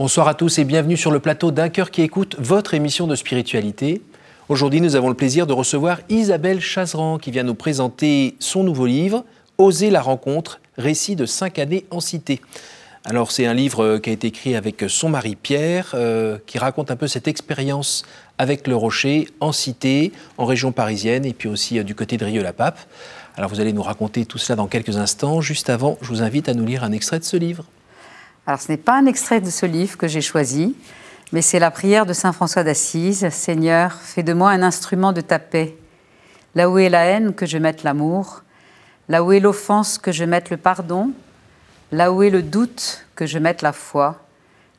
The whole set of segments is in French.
Bonsoir à tous et bienvenue sur le plateau d'un cœur qui écoute votre émission de spiritualité. Aujourd'hui, nous avons le plaisir de recevoir Isabelle Chazeran qui vient nous présenter son nouveau livre, Oser la rencontre, récit de cinq années en cité. Alors c'est un livre qui a été écrit avec son mari Pierre, euh, qui raconte un peu cette expérience avec le rocher en cité, en région parisienne et puis aussi euh, du côté de Rieux-la-Pape. Alors vous allez nous raconter tout cela dans quelques instants. Juste avant, je vous invite à nous lire un extrait de ce livre. Alors ce n'est pas un extrait de ce livre que j'ai choisi, mais c'est la prière de Saint François d'Assise. Seigneur, fais de moi un instrument de ta paix. Là où est la haine, que je mette l'amour. Là où est l'offense, que je mette le pardon. Là où est le doute, que je mette la foi.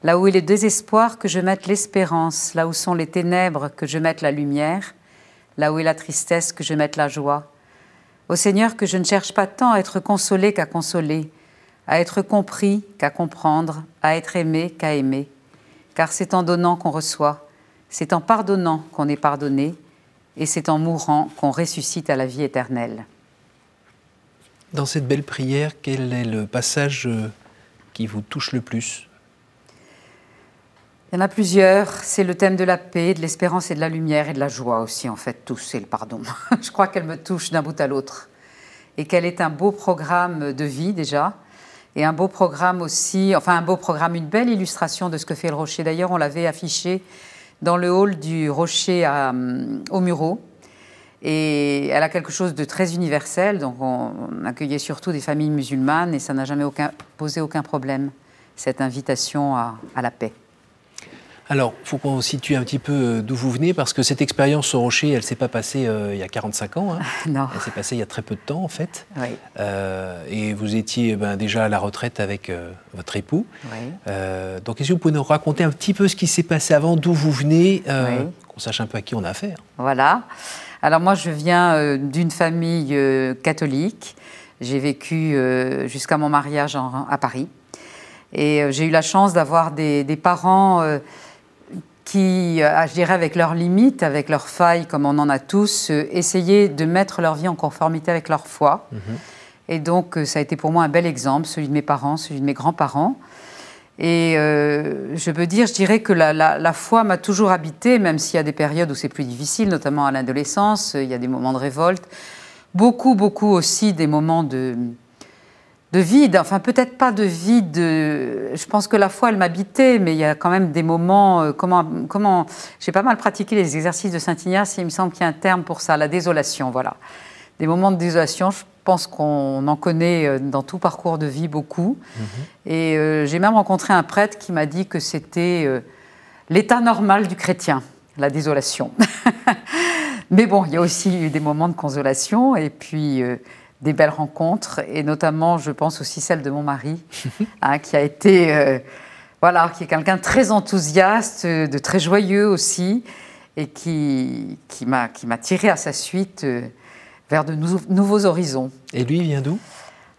Là où est le désespoir, que je mette l'espérance. Là où sont les ténèbres, que je mette la lumière. Là où est la tristesse, que je mette la joie. Ô Seigneur, que je ne cherche pas tant à être consolé qu'à consoler à être compris qu'à comprendre, à être aimé qu'à aimer. Car c'est en donnant qu'on reçoit, c'est en pardonnant qu'on est pardonné, et c'est en mourant qu'on ressuscite à la vie éternelle. Dans cette belle prière, quel est le passage euh, qui vous touche le plus? Il y en a plusieurs. C'est le thème de la paix, de l'espérance et de la lumière et de la joie aussi, en fait, tous, c'est le pardon. Je crois qu'elle me touche d'un bout à l'autre. Et qu'elle est un beau programme de vie déjà, et un beau programme aussi, enfin un beau programme, une belle illustration de ce que fait le Rocher. D'ailleurs, on l'avait affiché dans le hall du Rocher euh, au Murau. Et elle a quelque chose de très universel, donc on, accueillait surtout des familles musulmanes et ça n'a jamais posé aucun problème, cette invitation à la paix. Alors, il faut qu'on situe un petit peu euh, d'où vous venez, parce que cette expérience au Rocher, elle ne s'est pas passée euh, il y a 45 ans. Hein. non. Elle s'est passée il y a très peu de temps, en fait. Oui. Euh, et vous étiez ben, déjà à la retraite avec votre époux. Oui. donc, est-ce que vous pouvez nous raconter un petit peu ce qui s'est passé avant, d'où vous venez, qu'on sache un peu à qui on a affaire? Voilà. Alors, moi, je viens d'une famille catholique. J'ai vécu jusqu'à mon mariage à Paris. Et j'ai eu la chance d'avoir des, des parents qui, euh, je dirais, avec leurs limites, avec leurs failles, comme on en a tous, euh, essayaient de mettre leur vie en conformité avec leur foi. Mhm. Et donc, euh, ça a été pour moi un bel exemple, celui de mes parents, celui de mes grands-parents. Et je peux dire, je dirais que la, la foi m'a toujours habité, même s'il y a des périodes où c'est plus difficile, notamment à l'adolescence, il y a des moments de révolte. Beaucoup, beaucoup aussi des moments de, de vide, enfin peut-être pas de vide, je pense que la foi elle m'habitait, mais il y a quand même des moments, euh, comment, comment j'ai pas mal pratiqué les exercices de Saint-Ignace, il me semble qu'il y a un terme pour ça, la désolation, voilà. Des moments de désolation, je pense qu'on en connaît euh, dans tout parcours de vie beaucoup. Mhm. Et euh, j'ai même rencontré un prêtre qui m'a dit que c'était l'état normal du chrétien, la désolation. mais bon, il y a aussi eu des moments de consolation, et puis des belles rencontres, et notamment, je pense aussi celle de mon mari, hein, qui a été, euh, voilà, qui est quelqu'un de très enthousiaste, de très joyeux aussi, et qui, qui m'a tiré à sa suite euh, vers de nouveaux horizons. Et lui, il vient d'où?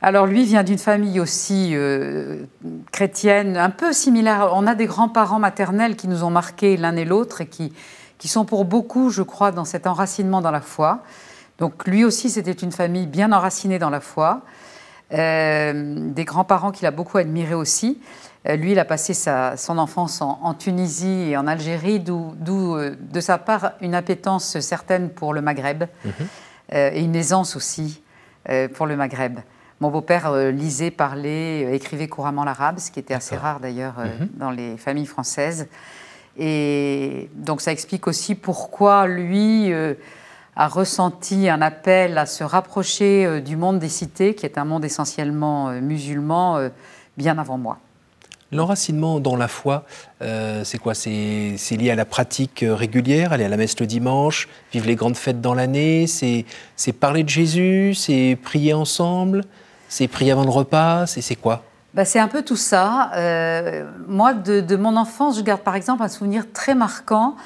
Alors lui vient d'une famille aussi euh, chrétienne, un peu similaire. On a des grands-parents maternels qui nous ont marqués l'un et l'autre et qui, qui sont pour beaucoup, je crois, dans cet enracinement dans la foi. Donc lui aussi, c'était une famille bien enracinée dans la foi. Euh, des grands-parents qu'il a beaucoup admirés aussi. Euh, lui, il a passé sa, son enfance en, Tunisie et en Algérie, d'où euh, de sa part une appétence certaine pour le Maghreb mhm. et une aisance aussi pour le Maghreb. Mon beau-père lisait, parlait, écrivait couramment l'arabe, ce qui était assez rare d'ailleurs mhm. dans les familles françaises. Et donc ça explique aussi pourquoi lui a ressenti un appel à se rapprocher euh, du monde des cités, qui est un monde essentiellement euh, musulman, euh, bien avant moi. L'enracinement dans la foi, c'est quoi? C'est lié à la pratique régulière, aller à la messe le dimanche, vivre les grandes fêtes dans l'année, c'est parler de Jésus, c'est prier ensemble, c'est prier avant le repas, c'est quoi? Bah, C'est un peu tout ça. moi, de, de, mon enfance, je garde par exemple un souvenir très marquant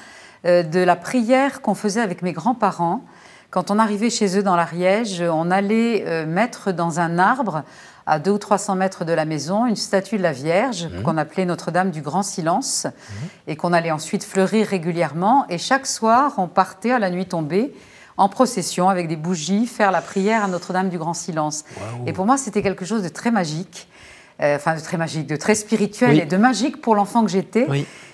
de la prière qu'on faisait avec mes grands-parents. Quand on arrivait chez eux dans l'Ariège, on allait euh, mettre dans un arbre, à 200 ou 300 mètres de la maison, une statue de la Vierge mmh. qu'on appelait Notre-Dame du Grand Silence mmh. et qu'on allait ensuite fleurir régulièrement. Et chaque soir, on partait à la nuit tombée en procession avec des bougies faire la prière à Notre-Dame du Grand Silence. Et pour moi, c'était quelque chose de très magique. Enfin de très magique, de très spirituel et de magique pour l'enfant que j'étais.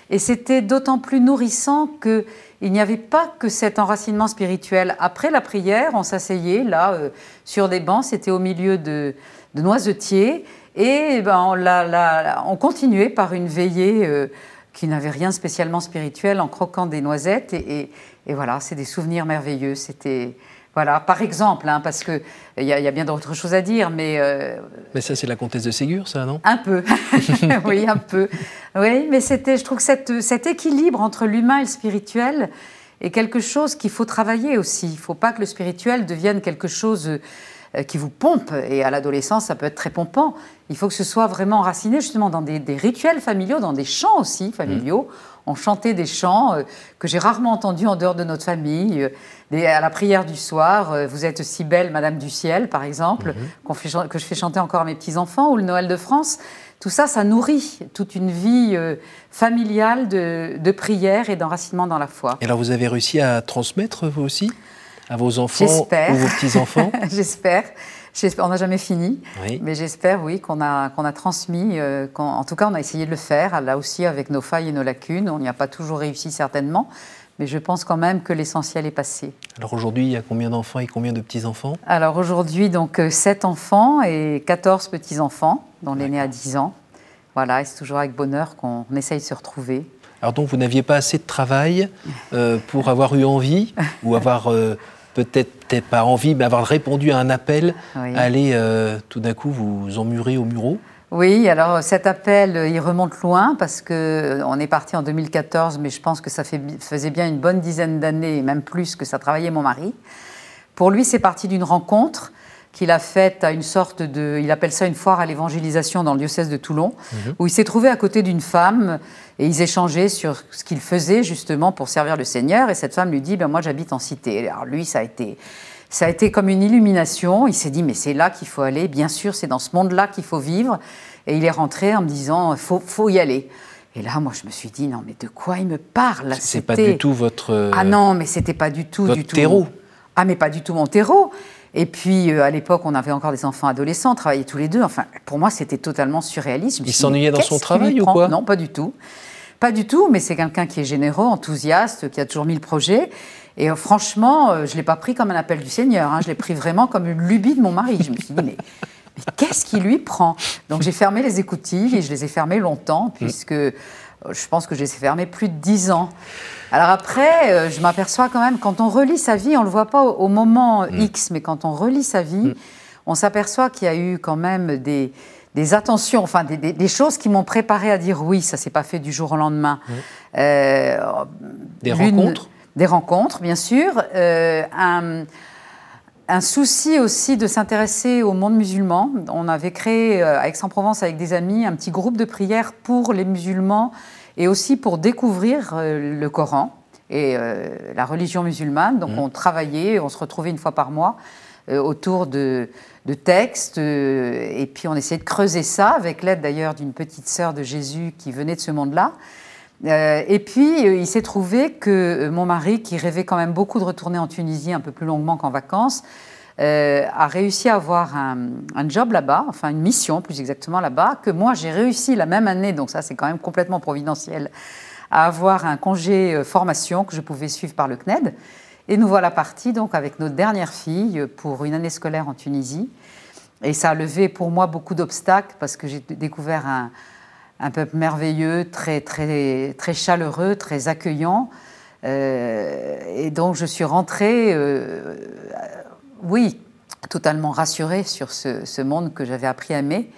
Et c'était d'autant plus nourrissant que il n'y avait pas que cet enracinement spirituel. Après la prière, on s'asseyait là sur des bancs, c'était au milieu de, de noisetiers, et ben, on, on, continuait par une veillée qui n'avait rien spécialement spirituel en croquant des noisettes. Et, voilà, c'est des souvenirs merveilleux. C'était. Voilà, par exemple, hein, parce qu'il y, y, a bien d'autres choses à dire, mais... Euh, mais ça, c'est la comtesse de Ségur, ça, non? Un peu, oui, un peu. Oui, mais c'était, je trouve que cette, cet équilibre entre l'humain et le spirituel est quelque chose qu'il faut travailler aussi. Il ne faut pas que le spirituel devienne quelque chose euh, qui vous pompe. Et à l'adolescence, ça peut être très pompant. Il faut que ce soit vraiment enraciné justement dans des, rituels familiaux, dans des chants aussi familiaux. Mmh. On chantait des chants euh, que j'ai rarement entendus en dehors de notre famille. Euh, à la prière du soir, Vous êtes si belle, Madame du ciel, par exemple, mmh. que je fais chanter encore à mes petits-enfants, ou le Noël de France. Tout ça, ça nourrit toute une vie familiale de, de prière et d'enracinement dans la foi. Et alors, vous avez réussi à transmettre, vous aussi à vos enfants ou vos petits-enfants? J'espère. On n'a jamais fini, mais j'espère, oui, qu'on a, qu'on a transmis. Euh, en tout cas, on a essayé de le faire, là aussi, avec nos failles et nos lacunes. On n'y a pas toujours réussi, certainement, mais je pense quand même que l'essentiel est passé. Alors aujourd'hui, il y a combien d'enfants et combien de petits-enfants? Alors aujourd'hui, donc 7 euh, enfants et 14 petits-enfants, dont l'aîné a 10 ans. Voilà, et c'est toujours avec bonheur qu'on essaye de se retrouver. Alors donc, vous n'aviez pas assez de travail euh, pour avoir eu envie ou avoir peut-être pas envie, mais avoir répondu à un appel, aller euh, tout d'un coup vous emmurer au mureau oui, alors cet appel, il remonte loin parce que euh, on est parti en 2014, mais je pense que ça fait, faisait bien une bonne dizaine d'années, même plus, que ça travaillait mon mari. Pour lui, c'est parti d'une rencontre qu'il a faite à une sorte de, il appelle ça une foire à l'évangélisation dans le diocèse de Toulon, mhm. où il s'est trouvé à côté d'une femme et ils échangeaient sur ce qu'il faisait justement pour servir le Seigneur. Et cette femme lui dit, ben moi j'habite en cité. Alors lui, ça a été, ça a été comme une illumination. Il s'est dit, mais c'est là qu'il faut aller. Bien sûr, c'est dans ce monde-là qu'il faut vivre. Et il est rentré en me disant, faut, faut y aller. Et là, moi, je me suis dit, non, mais de quoi il me parle C'est pas du tout votre. Ah non, mais c'était pas du tout, votre du tout. terreau. Ah, mais pas du tout mon terreau. Et puis, euh, à l'époque, on avait encore des enfants adolescents, on travaillait tous les deux. Enfin, pour moi, c'était totalement surréaliste. Il s'ennuyait dans son travail ou quoi? Non, pas du tout. Pas du tout, mais c'est quelqu'un qui est généreux, enthousiaste, qui a toujours mis le projet. Et euh, franchement, euh, je ne l'ai pas pris comme un appel du Seigneur, hein. je l'ai pris vraiment comme une lubie de mon mari. Je me suis dit, mais, mais qu'est-ce qui lui prend? Donc j'ai fermé les écoutives et je les ai fermées longtemps, mm. puisque je pense que je les ai fermées plus de dix ans. Alors après, je m'aperçois quand même, quand on relit sa vie, on ne le voit pas au, moment mm. X, mais quand on relit sa vie, mm. on s'aperçoit qu'il y a eu quand même des, des attentions, enfin des, choses qui m'ont préparé à dire oui, ça s'est pas fait du jour au lendemain. Euh, des rencontres? Des rencontres, bien sûr. Euh, un, souci aussi de s'intéresser au monde musulman. On avait créé euh, à Aix-en-Provence avec des amis un petit groupe de prière pour les musulmans et aussi pour découvrir le Coran et la religion musulmane. Donc mmh. on travaillait, on se retrouvait une fois par mois autour de de textes. Euh, et puis on essayait de creuser ça, avec l'aide d'ailleurs d'une petite sœur de Jésus qui venait de ce monde-là. Euh, et puis euh, il s'est trouvé que mon mari, qui rêvait quand même beaucoup de retourner en Tunisie un peu plus longuement qu'en vacances, a réussi à avoir un, un job là-bas, enfin une mission plus exactement là-bas, que moi j'ai réussi la même année, donc ça c'est quand même complètement providentiel, à avoir un congé formation que je pouvais suivre par le CNED. Et nous voilà partis donc avec notre dernière fille pour une année scolaire en Tunisie. Et ça a levé pour moi beaucoup d'obstacles parce que j'ai découvert un, un, peuple merveilleux, très, très, très chaleureux, très accueillant. Euh, et donc je suis rentrée, euh, oui, totalement rassurée sur ce, ce monde que j'avais appris à aimer.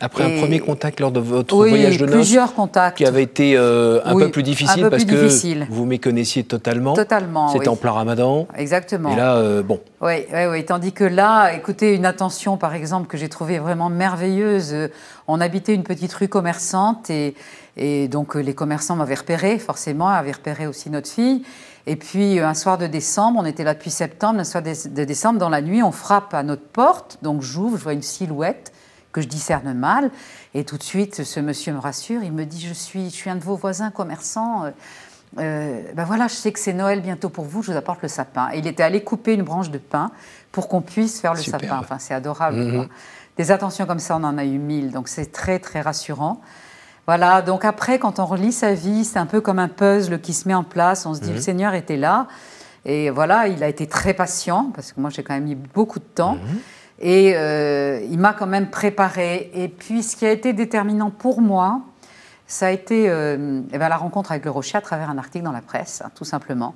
Après un premier contact lors de votre voyage de noces, plusieurs contacts. qui avait été euh, un peu plus difficile parce que vous méconnaissiez totalement. Totalement. C'était en plein Ramadan. Exactement. Et là, euh, bon. Oui, oui, oui. Tandis que là, écoutez, une attention, par exemple, que j'ai trouvée vraiment merveilleuse. On habitait une petite rue commerçante et, et donc les commerçants m'avaient repéré, forcément, avaient repéré aussi notre fille. Et puis un soir de décembre, on était là depuis septembre, un soir de décembre, dans la nuit, on frappe à notre porte. Donc j'ouvre, je vois une silhouette que je discerne mal. Et tout de suite, ce monsieur me rassure. Il me dit Je suis, je suis un de vos voisins commerçants. Euh, euh, ben voilà, je sais que c'est Noël bientôt pour vous, je vous apporte le sapin. Et il était allé couper une branche de pin pour qu'on puisse faire le sapin. Enfin, c'est adorable. Mhm. des attentions comme ça, on en a eu mille, donc c'est très très rassurant. Voilà, donc après, quand on relit sa vie, c'est un peu comme un puzzle qui se met en place. On se dit, le Seigneur était là. Et voilà, il a été très patient, parce que moi j'ai quand même mis beaucoup de temps. Et euh, il m'a quand même préparé. Et puis ce qui a été déterminant pour moi, ça a été euh, eh ben, la rencontre avec le Rocher à travers un article dans la presse, tout simplement.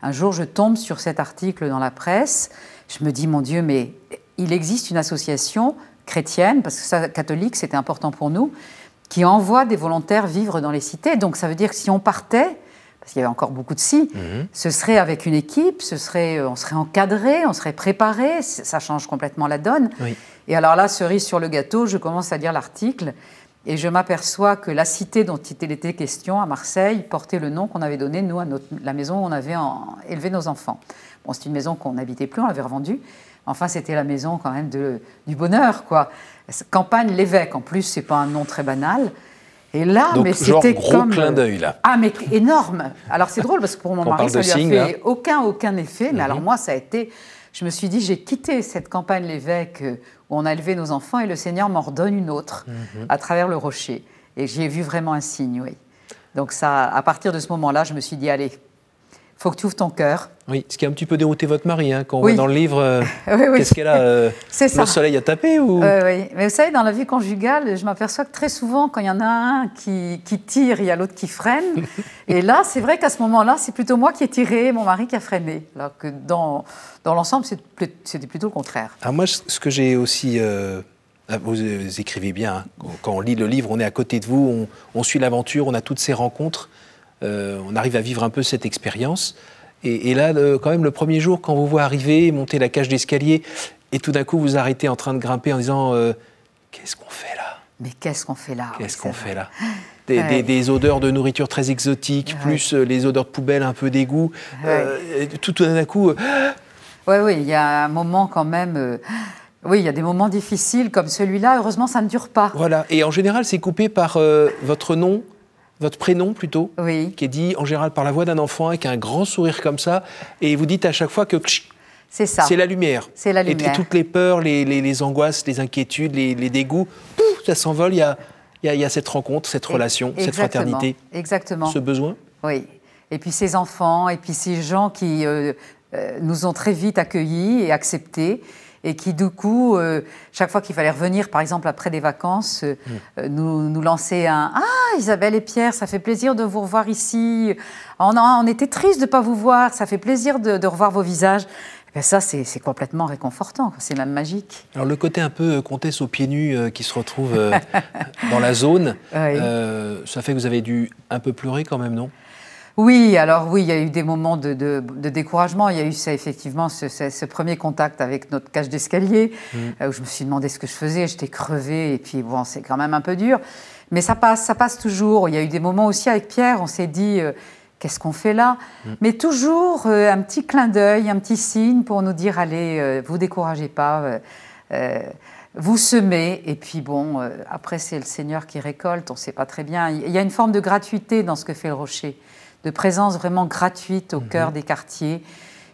Un jour, je tombe sur cet article dans la presse. Je me dis, mon Dieu, mais il existe une association chrétienne, parce que ça, catholique, c'était important pour nous, qui envoie des volontaires vivre dans les cités. Donc ça veut dire que si on partait, parce qu'il y avait encore beaucoup de si, mhm. ce serait avec une équipe, ce serait, euh, on serait encadré, on serait préparé, ça change complètement la donne. Et alors là, cerise sur le gâteau, je commence à lire l'article et je m'aperçois que la cité dont il était question à Marseille portait le nom qu'on avait donné, nous, à notre, la maison où on avait élevé nos enfants. Bon, c'est une maison qu'on n'habitait plus, on l'avait revendue. Enfin, c'était la maison quand même de, du bonheur, quoi. Campagne l'évêque, en plus, c'est pas un nom très banal. Et là, mais c'était comme clin d'œil là. Ah, mais énorme. Alors c'est drôle parce que pour mon mari, ça lui a fait aucun aucun effet. Mais alors mhm. moi, ça a été. Je me suis dit, j'ai quitté cette campagne l'évêque euh, où on a élevé nos enfants et le Seigneur m'en redonne une autre mhm. à travers le rocher. Et j'y ai vu vraiment un signe, oui. Donc ça, à partir de ce moment-là, je me suis dit, allez, faut que tu ouvres ton cœur. Oui, ce qui a un petit peu dérouté votre mari, hein, quand on voit dans le livre, euh, qu'est-ce qu'elle a euh, Le soleil a tapé ou Oui, mais vous savez, dans la vie conjugale, je m'aperçois que très souvent, quand il y en a un qui, tire, il y a l'autre qui freine. et là, c'est vrai qu'à ce moment-là, c'est plutôt moi qui ai tiré, mon mari qui a freiné. Alors que dans, dans l'ensemble, c'était plutôt le contraire. Alors moi, ce que j'ai aussi... Euh, ah, vous écrivez bien, hein. quand on lit le livre, on est à côté de vous, on, on suit l'aventure, on a toutes ces rencontres. Euh, on arrive à vivre un peu cette expérience. Et, là, quand même, le premier jour, quand vous voyez arriver, monter la cage d'escalier, et tout d'un coup, vous arrêtez en train de grimper en disant euh, Qu'est-ce qu'on fait là? Mais qu'est-ce qu'on fait là? Qu'est-ce qu'on fait là? Des, odeurs de nourriture très exotiques, plus euh, les odeurs de poubelle un peu d'égout. tout, d'un coup. Oui, oui, il y a un moment quand même. Oui, il y a des moments difficiles comme celui-là. Heureusement, ça ne dure pas. Voilà. Et en général, c'est coupé par votre nom, votre prénom plutôt, qui est dit en général par la voix d'un enfant avec un grand sourire comme ça, et vous dites à chaque fois que c'est ça. C'est la lumière. C'est la lumière. Et, toutes les peurs, les, angoisses, les inquiétudes, les, dégoûts, pouf, ça s'envole. Il y a, y a, cette rencontre, cette relation, cette fraternité. Exactement. Ce besoin. Oui. Et puis ces enfants, et puis ces gens qui euh, euh, nous ont très vite accueillis et acceptés et qui, du coup, euh, chaque fois qu'il fallait revenir, par exemple après des vacances, euh, mm. euh, nous, nous lançaient un Ah, Isabelle et Pierre, ça fait plaisir de vous revoir ici. On, on était tristes de ne pas vous voir, ça fait plaisir de, revoir vos visages. Eh ça, c'est complètement réconfortant, c'est même magique. Alors le côté un peu comtesse aux pieds nus qui se retrouve dans la zone, ça fait que vous avez dû un peu pleurer quand même, non? Oui, alors oui, il y a eu des moments de, découragement. Il y a eu ça, effectivement ce, premier contact avec notre cage d'escalier, mm. euh, où je me suis demandé ce que je faisais. J'étais crevée, et puis bon, c'est quand même un peu dur. Mais ça passe, ça passe toujours. Il y a eu des moments aussi avec Pierre, on s'est dit, euh, qu'est-ce qu'on fait là? Mm. Mais toujours euh, un petit clin d'œil, un petit signe pour nous dire, allez, vous découragez pas. vous semez, et puis bon, après c'est le Seigneur qui récolte, on ne sait pas très bien. Il y a une forme de gratuité dans ce que fait le rocher de présence vraiment gratuite au cœur mhm. des quartiers.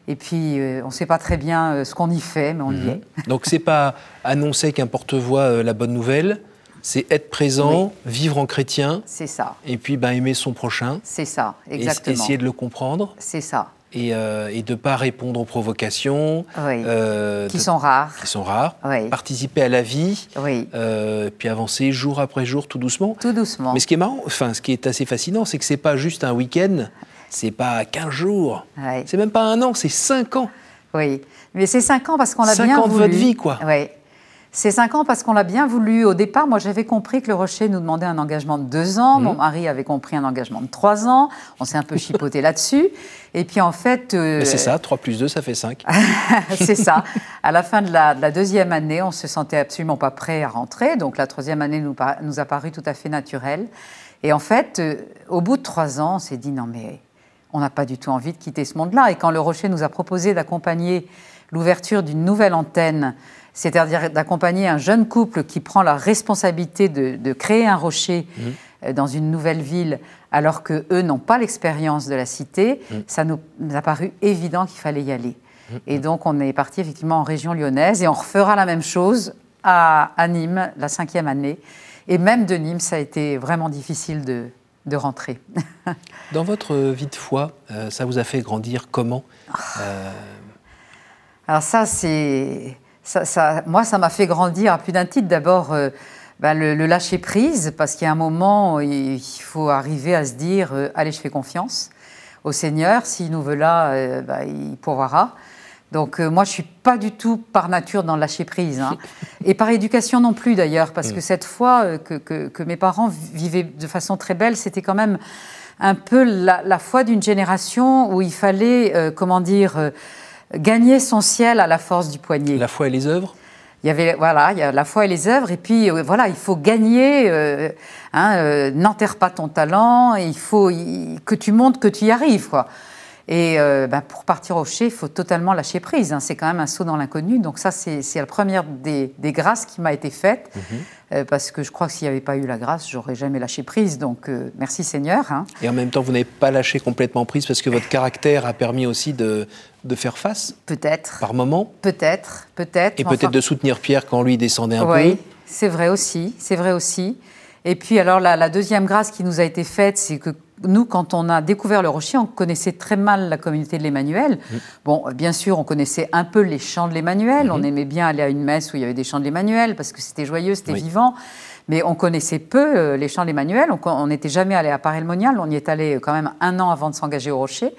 Et puis, euh, on ne sait pas très bien euh, ce qu'on y fait, mais on y mhm. est. Donc, c'est pas annoncer qu'un porte-voix euh, la bonne nouvelle, c'est être présent, vivre en chrétien. C'est ça. Et puis, ben, aimer son prochain. C'est ça, exactement. essayer de le comprendre. C'est ça et, euh, et de ne pas répondre aux provocations. Euh, qui sont rares. Qui sont rares. Participer à la vie. Euh, puis avancer jour après jour, tout doucement. Tout doucement. Mais ce qui est marrant, enfin, ce qui est assez fascinant, c'est que ce n'est pas juste un week-end, c'est pas 15 jours, c'est même pas un an, c'est 5 ans. Oui, mais c'est 5 ans parce qu'on a bien voulu. 5 ans de votre vie, quoi. Oui. C'est cinq ans parce qu'on l'a bien voulu. Au départ, moi, j'avais compris que le Rocher nous demandait un engagement de deux ans. Mon mhm. mari avait compris un engagement de trois ans. On s'est un peu chipoté là-dessus. Et puis, en fait... Euh, c'est ça, 3 plus 2, ça fait 5. c'est ça. À la fin de la, deuxième année, on se sentait absolument pas prêt à rentrer. Donc, la troisième année nous, nous a paru tout à fait naturelle. Et en fait, euh, au bout de trois ans, on s'est dit, non, mais on n'a pas du tout envie de quitter ce monde-là. Et quand le Rocher nous a proposé d'accompagner l'ouverture d'une nouvelle antenne c'est-à-dire d'accompagner un jeune couple qui prend la responsabilité de, créer un rocher mmh. euh, dans une nouvelle ville, alors que eux n'ont pas l'expérience de la cité, mmh. ça nous a paru évident qu'il fallait y aller. Mmh. Et donc on est parti effectivement en région lyonnaise et on refera la même chose à, Nîmes la cinquième année. Et même de Nîmes, ça a été vraiment difficile de, de rentrer. Dans votre vie de foi, euh, ça vous a fait grandir comment euh? Alors ça, c'est... Ça, moi, ça m'a fait grandir à plus d'un titre. D'abord, euh, ben, le, lâcher prise, parce qu'il y a un moment, il faut arriver à se dire, allez, je fais confiance au Seigneur. S'il nous veut là, ben, il pourvoira. Donc moi, je suis pas du tout par nature dans le lâcher prise, hein. et par éducation non plus d'ailleurs, parce que mm. cette foi que, que, mes parents vivaient de façon très belle, c'était quand même un peu la, foi d'une génération où il fallait, euh, comment dire, euh, gagner son ciel à la force du poignet. La foi et les œuvres? Il y avait voilà, il y a la foi et les œuvres, et puis euh, voilà, il faut gagner. Hein, n'enterre pas ton talent. Il faut que tu montres que tu y arrives, quoi. Et euh, bah, pour partir au chef, il faut totalement lâcher prise. Hein. C'est quand même un saut dans l'inconnu. Donc ça, c'est la première des, grâces qui m'a été faite. Mhm. Euh, parce que je crois que s'il n'y avait pas eu la grâce, j'aurais jamais lâché prise. Donc euh, merci Seigneur. Hein. Et en même temps, vous n'avez pas lâché complètement prise parce que votre caractère a permis aussi de, de faire face? Peut-être. Par moment? Peut-être, peut-être. Et peut-être de soutenir Pierre quand lui descendait un peu? Oui, c'est vrai aussi, c'est vrai aussi. Et puis alors la, la, deuxième grâce qui nous a été faite, c'est que nous, quand on a découvert le rocher, on connaissait très mal la communauté de l'Emmanuel. Mm. Bon, bien sûr, on connaissait un peu les chants de l'Emmanuel. On mm-hmm. aimait bien aller à une messe où il y avait des chants de l'Emmanuel parce que c'était joyeux, c'était vivant. Mais on connaissait peu euh, les chants de l'Emmanuel. On n'était jamais allé à Paray-le-Monial. On y est allé quand même un an avant de s'engager au rocher.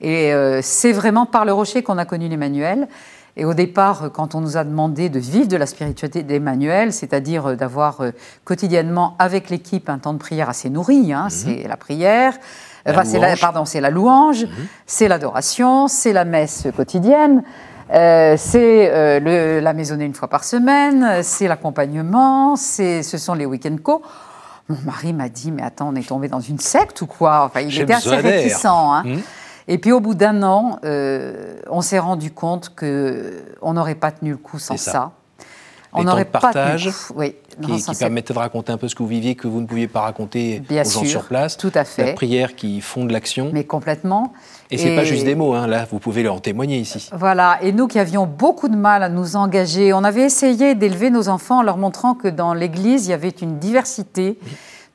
Et euh, c'est vraiment par le rocher qu'on a connu l'Emmanuel. Et au départ, quand on nous a demandé de vivre de la spiritualité d'Emmanuel, c'est-à-dire euh, d'avoir euh, quotidiennement avec l'équipe un temps de prière assez nourri, hein, mhm. c'est la prière, c'est la, pardon, c'est la louange, mhm. c'est l'adoration, c'est la messe quotidienne, euh, c'est la maisonnée une fois par semaine, c'est l'accompagnement, ce sont les week-end co. Mon mari m'a dit, mais attends, on est tombé dans une secte ou quoi? Enfin, Il était assez réticent. Hein. Mhm. Et puis au bout d'un an, euh, on s'est rendu compte qu'on n'aurait pas tenu le coup sans ça. On n'aurait pas partage oui, qui, permettait de raconter un peu ce que vous viviez, que vous ne pouviez pas raconter aux gens sur place. Tout à fait. La prière qui fonde l'action. Mais complètement. Et c'est pas juste des mots, hein, là, vous pouvez leur en témoigner ici. Voilà, et nous qui avions beaucoup de mal à nous engager, on avait essayé d'élever nos enfants en leur montrant que dans l'Église, il y avait une diversité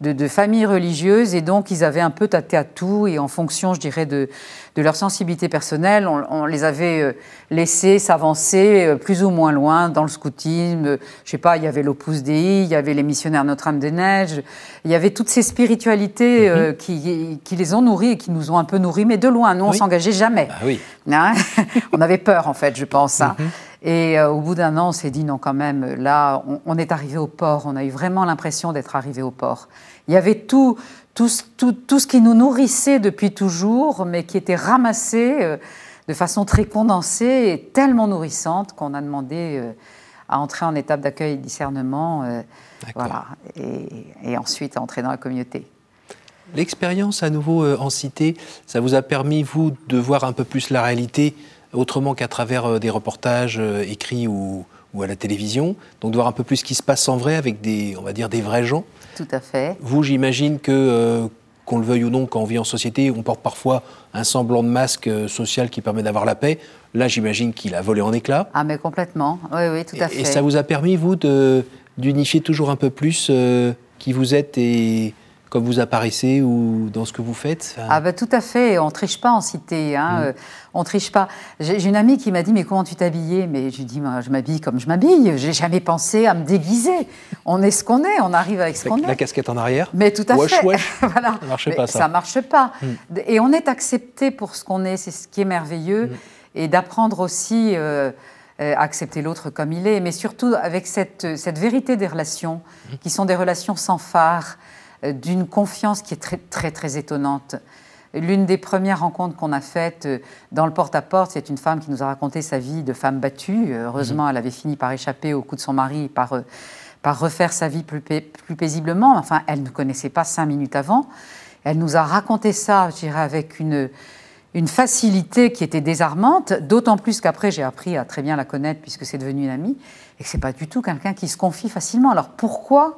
de, familles religieuses et donc ils avaient un peu tâté à tout et en fonction, je dirais, de, leur sensibilité personnelle, on, les avait euh, laissés s'avancer euh, plus ou moins loin dans le scoutisme. Euh, je sais pas, il y avait l'Opus Dei, il y avait les missionnaires Notre-Dame-des-Neiges, il y avait toutes ces spiritualités mhm. qui, qui, les ont nourris et qui nous ont un peu nourris, mais de loin. Nous, on s'engageait jamais. Ah oui. Hein? On avait peur, en fait, je pense. Hein. Mhm. Et au bout d'un an, on s'est dit non, quand même, là, on, on est arrivé au port. On a eu vraiment l'impression d'être arrivé au port. Il y avait tout, tout, tout, tout, ce qui nous nourrissait depuis toujours, mais qui était ramassé euh, de façon très condensée et tellement nourrissante qu'on a demandé euh, à entrer en étape d'accueil et discernement, euh, voilà, et, ensuite à entrer dans la communauté. L'expérience à nouveau en cité, ça vous a permis, vous, de voir un peu plus la réalité autrement qu'à travers des reportages écrits ou, ou, à la télévision, donc de voir un peu plus ce qui se passe en vrai avec des, on va dire, des vrais gens tout à fait. Vous, j'imagine que, euh, qu'on le veuille ou non, quand on vit en société, on porte parfois un semblant de masque euh, social qui permet d'avoir la paix. Là, j'imagine qu'il a volé en éclats. Ah, mais complètement. Oui, oui, tout à fait. Et ça vous a permis, vous, de, d'unifier toujours un peu plus euh, qui vous êtes et comme vous apparaissez ou dans ce que vous faites Ah ben tout à fait, on triche pas en cité, hein. Mm. Euh, on triche pas. J'ai une amie qui m'a dit mais comment tu t'habillais? Mais je lui dis je m'habille comme je m'habille, j'ai jamais pensé à me déguiser. On est ce qu'on est, on arrive avec ce qu'on est. La casquette en arrière? Mais tout à fait. voilà. Ça marche pas ça. Ça marche pas. Mm. Et on est accepté pour ce qu'on est, c'est ce qui est merveilleux. Mm. Et d'apprendre aussi... Euh, euh, accepter l'autre comme il est, mais surtout avec cette, cette vérité des relations, qui sont des relations sans phare, d'une confiance qui est très, très, très étonnante. L'une des premières rencontres qu'on a faites euh, dans le porte-à-porte, c'est une femme qui nous a raconté sa vie de femme battue. Euh, heureusement, mhm. elle avait fini par échapper au coup de son mari, par, par refaire sa vie plus, plus paisiblement. Enfin, elle ne connaissait pas cinq minutes avant. Elle nous a raconté ça, je dirais, avec une, une facilité qui était désarmante, d'autant plus qu'après, j'ai appris à très bien la connaître puisque c'est devenu une amie, et que ce n'est pas du tout quelqu'un qui se confie facilement. Alors pourquoi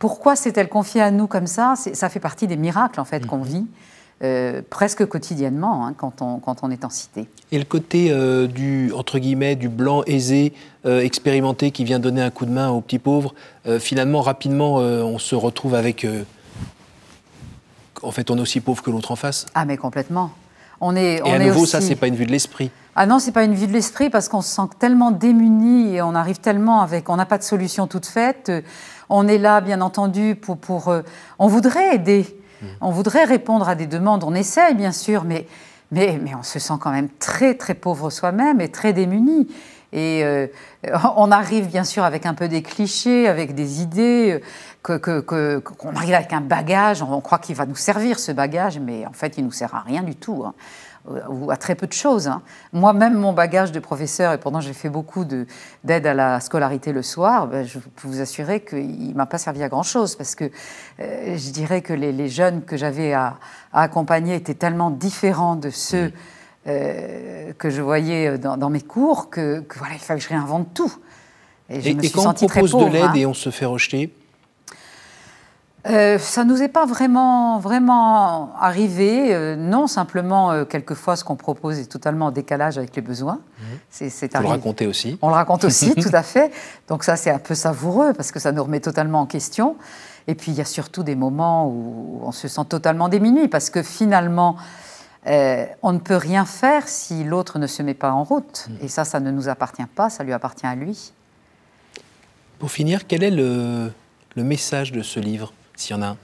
pourquoi s'est-elle confiée à nous comme ça? Ça fait partie des miracles en fait qu'on mhm. vit. euh, presque quotidiennement hein, quand, on, quand on est en cité. Et le côté euh, du, entre guillemets, du blanc aisé, euh, expérimenté, qui vient donner un coup de main aux petits pauvres, finalement, rapidement, on se retrouve avec... en fait, on est aussi pauvre que l'autre en face. Ah, mais complètement. On est, et on à nouveau, aussi... ça, c'est pas une vue de l'esprit. Ah non, c'est pas une vue de l'esprit parce qu'on se sent tellement démuni et on arrive tellement avec, on n'a pas de solution toute faite. On est là, bien entendu, pour, pour on voudrait aider, Mm. On voudrait répondre à des demandes, on essaye bien sûr, mais, mais, mais on se sent quand même très très pauvre soi-même et très démuni. Et euh, on arrive bien sûr avec un peu des clichés, avec des idées, qu'on que, que, arrive avec un bagage, on croit qu'il va nous servir ce bagage, mais en fait il nous sert à rien du tout. Hein ou à très peu de choses. Hein. Moi-même, mon bagage de professeur, et pendant j'ai fait beaucoup d'aide à la scolarité le soir, ben, je peux vous assurer qu'il ne m'a pas servi à grand-chose, parce que euh, je dirais que les, jeunes que j'avais à, accompagner étaient tellement différents de ceux euh, que je voyais dans, mes cours que, voilà, il fallait que je réinvente tout. Et, je me suis quand on propose de l'aide hein. et on se fait rejeter euh, ça nous est pas vraiment, vraiment arrivé. Euh, non, simplement, euh, quelquefois, ce qu'on propose est totalement en décalage avec les besoins. Mmh. C'est, Vous le racontez aussi. On le raconte aussi, tout à fait. Donc ça, c'est un peu savoureux parce que ça nous remet totalement en question. Et puis, il y a surtout des moments où on se sent totalement démuni parce que finalement, on ne peut rien faire si l'autre ne se met pas en route. Mmh. Et ça, ça ne nous appartient pas, ça lui appartient à lui. Pour finir, quel est le, le message de ce livre? S'il y en a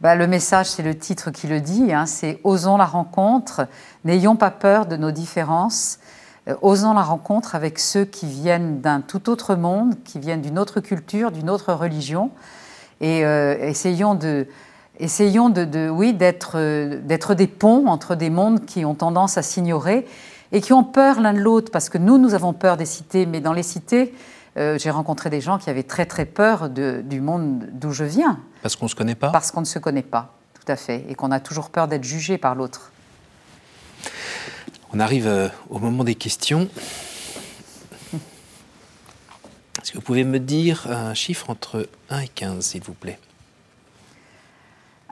bah, Le message, c'est le titre qui le dit, hein, c'est Osons la rencontre, n'ayons pas peur de nos différences, euh, osons la rencontre avec ceux qui viennent d'un tout autre monde, qui viennent d'une autre culture, d'une autre religion, et euh, essayons de... Essayons de, oui, d'être, d'être des ponts entre des mondes qui ont tendance à s'ignorer et qui ont peur l'un de l'autre, parce que nous, nous avons peur des cités, mais dans les cités, euh, j'ai rencontré des gens qui avaient très très peur du monde d'où je viens. Parce qu'on ne se connaît pas Parce qu'on ne se connaît pas, tout à fait, et qu'on a toujours peur d'être jugé par l'autre. On arrive euh, au moment des questions. Est-ce que vous pouvez me dire un chiffre entre 1 et 15, s'il vous plaît?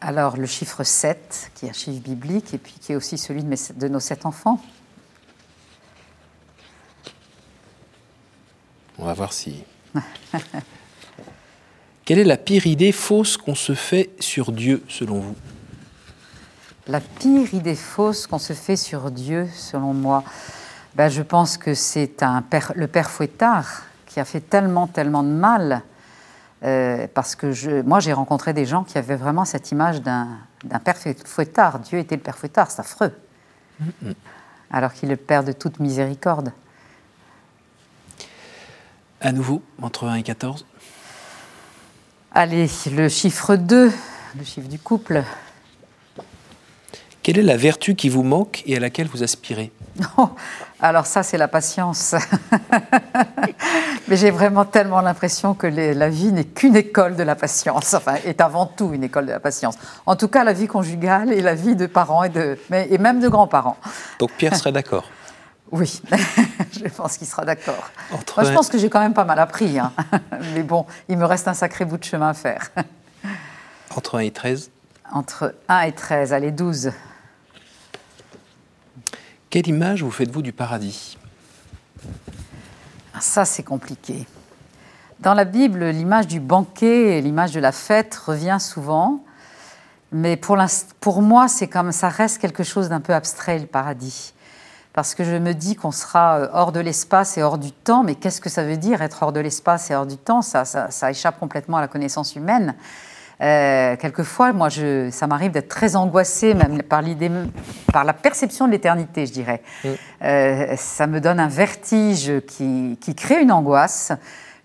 Alors, le chiffre 7, qui est un chiffre biblique, et puis qui est aussi celui de, de nos sept enfants. On va voir si. Quelle est la pire idée fausse qu'on se fait sur Dieu, selon vous? La pire idée fausse qu'on se fait sur Dieu, selon moi, ben, je pense que c'est le père Fouettard qui a fait tellement, tellement de mal. Euh, parce que je, moi, j'ai rencontré des gens qui avaient vraiment cette image d'un, père Fouettard. Dieu était le père Fouettard, c'est affreux. Alors qu'il est le père de toute miséricorde. À nouveau, entre 1 et 14 Allez, le chiffre 2, le chiffre du couple. Quelle est la vertu qui vous manque et à laquelle vous aspirez? Oh, Alors ça, c'est la patience. Mais j'ai vraiment tellement l'impression que la vie n'est qu'une école de la patience, enfin, est avant tout une école de la patience. En tout cas, la vie conjugale et la vie de parents et, de, et même de grands-parents. Donc Pierre serait d'accord Oui, je pense qu'il sera d'accord. Moi, je pense que j'ai quand même pas mal appris. Hein. Mais bon, il me reste un sacré bout de chemin à faire. Entre 1 et 13 Entre 1 et 13, allez, 12. Quelle image vous faites-vous du paradis? Ça, c'est compliqué. Dans la Bible, l'image du banquet et l'image de la fête revient souvent. Mais pour, pour moi, c'est comme ça reste quelque chose d'un peu abstrait, le paradis parce que je me dis qu'on sera euh, hors de l'espace et hors du temps, mais qu'est-ce que ça veut dire être hors de l'espace et hors du temps? Ça, ça, échappe complètement à la connaissance humaine. Euh, quelquefois, moi, je, ça m'arrive d'être très angoissée, même par l'idée, par la perception de l'éternité, je dirais. Mm. Euh, ça me donne un vertige qui, qui crée une angoisse.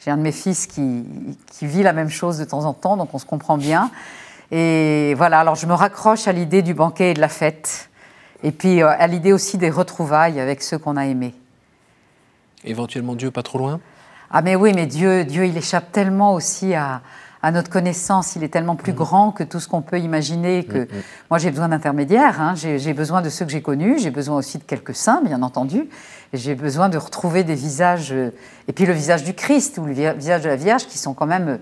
J'ai un de mes fils qui, qui, vit la même chose de temps en temps, donc on se comprend bien. Et voilà, alors je me raccroche à l'idée du banquet et de la fête. Et puis euh, à l'idée aussi des retrouvailles avec ceux qu'on a aimés. Éventuellement Dieu pas trop loin? Ah mais oui, mais Dieu, Dieu il échappe tellement aussi à, notre connaissance, il est tellement plus mm. grand que tout ce qu'on peut imaginer que mm, mm. moi j'ai besoin d'intermédiaires, hein. j'ai besoin de ceux que j'ai connus, j'ai besoin aussi de quelques saints bien entendu, j'ai besoin de retrouver des visages, euh, et puis le visage du Christ ou le visage de la Vierge qui sont quand même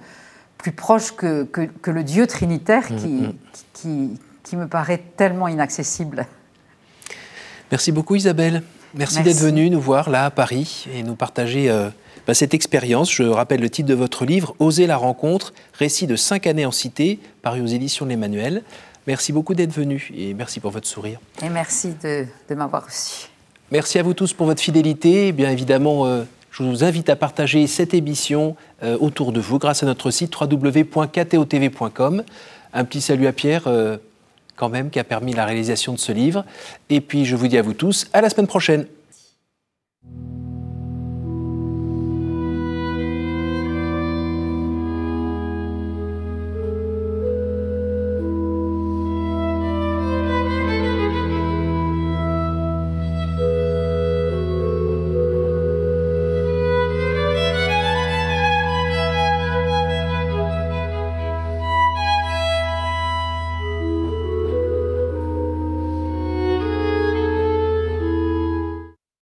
plus proches que, que, le Dieu trinitaire qui, qui, qui me paraît tellement inaccessible. Merci beaucoup Isabelle. Merci, d'être venue nous voir là à Paris et nous partager euh, bah, cette expérience. Je rappelle le titre de votre livre, Oser la rencontre, récit de cinq années en cité, paru aux éditions de l'Emmanuel. Merci beaucoup d'être venu et merci pour votre sourire. Et merci de, m'avoir reçu. Merci à vous tous pour votre fidélité. bien évidemment, euh, je vous invite à partager cette émission euh, autour de vous grâce à notre site www.ktotv.com. Un petit salut à Pierre quand même qui a permis la réalisation de ce livre. Et puis je vous dis à vous tous, à la semaine prochaine.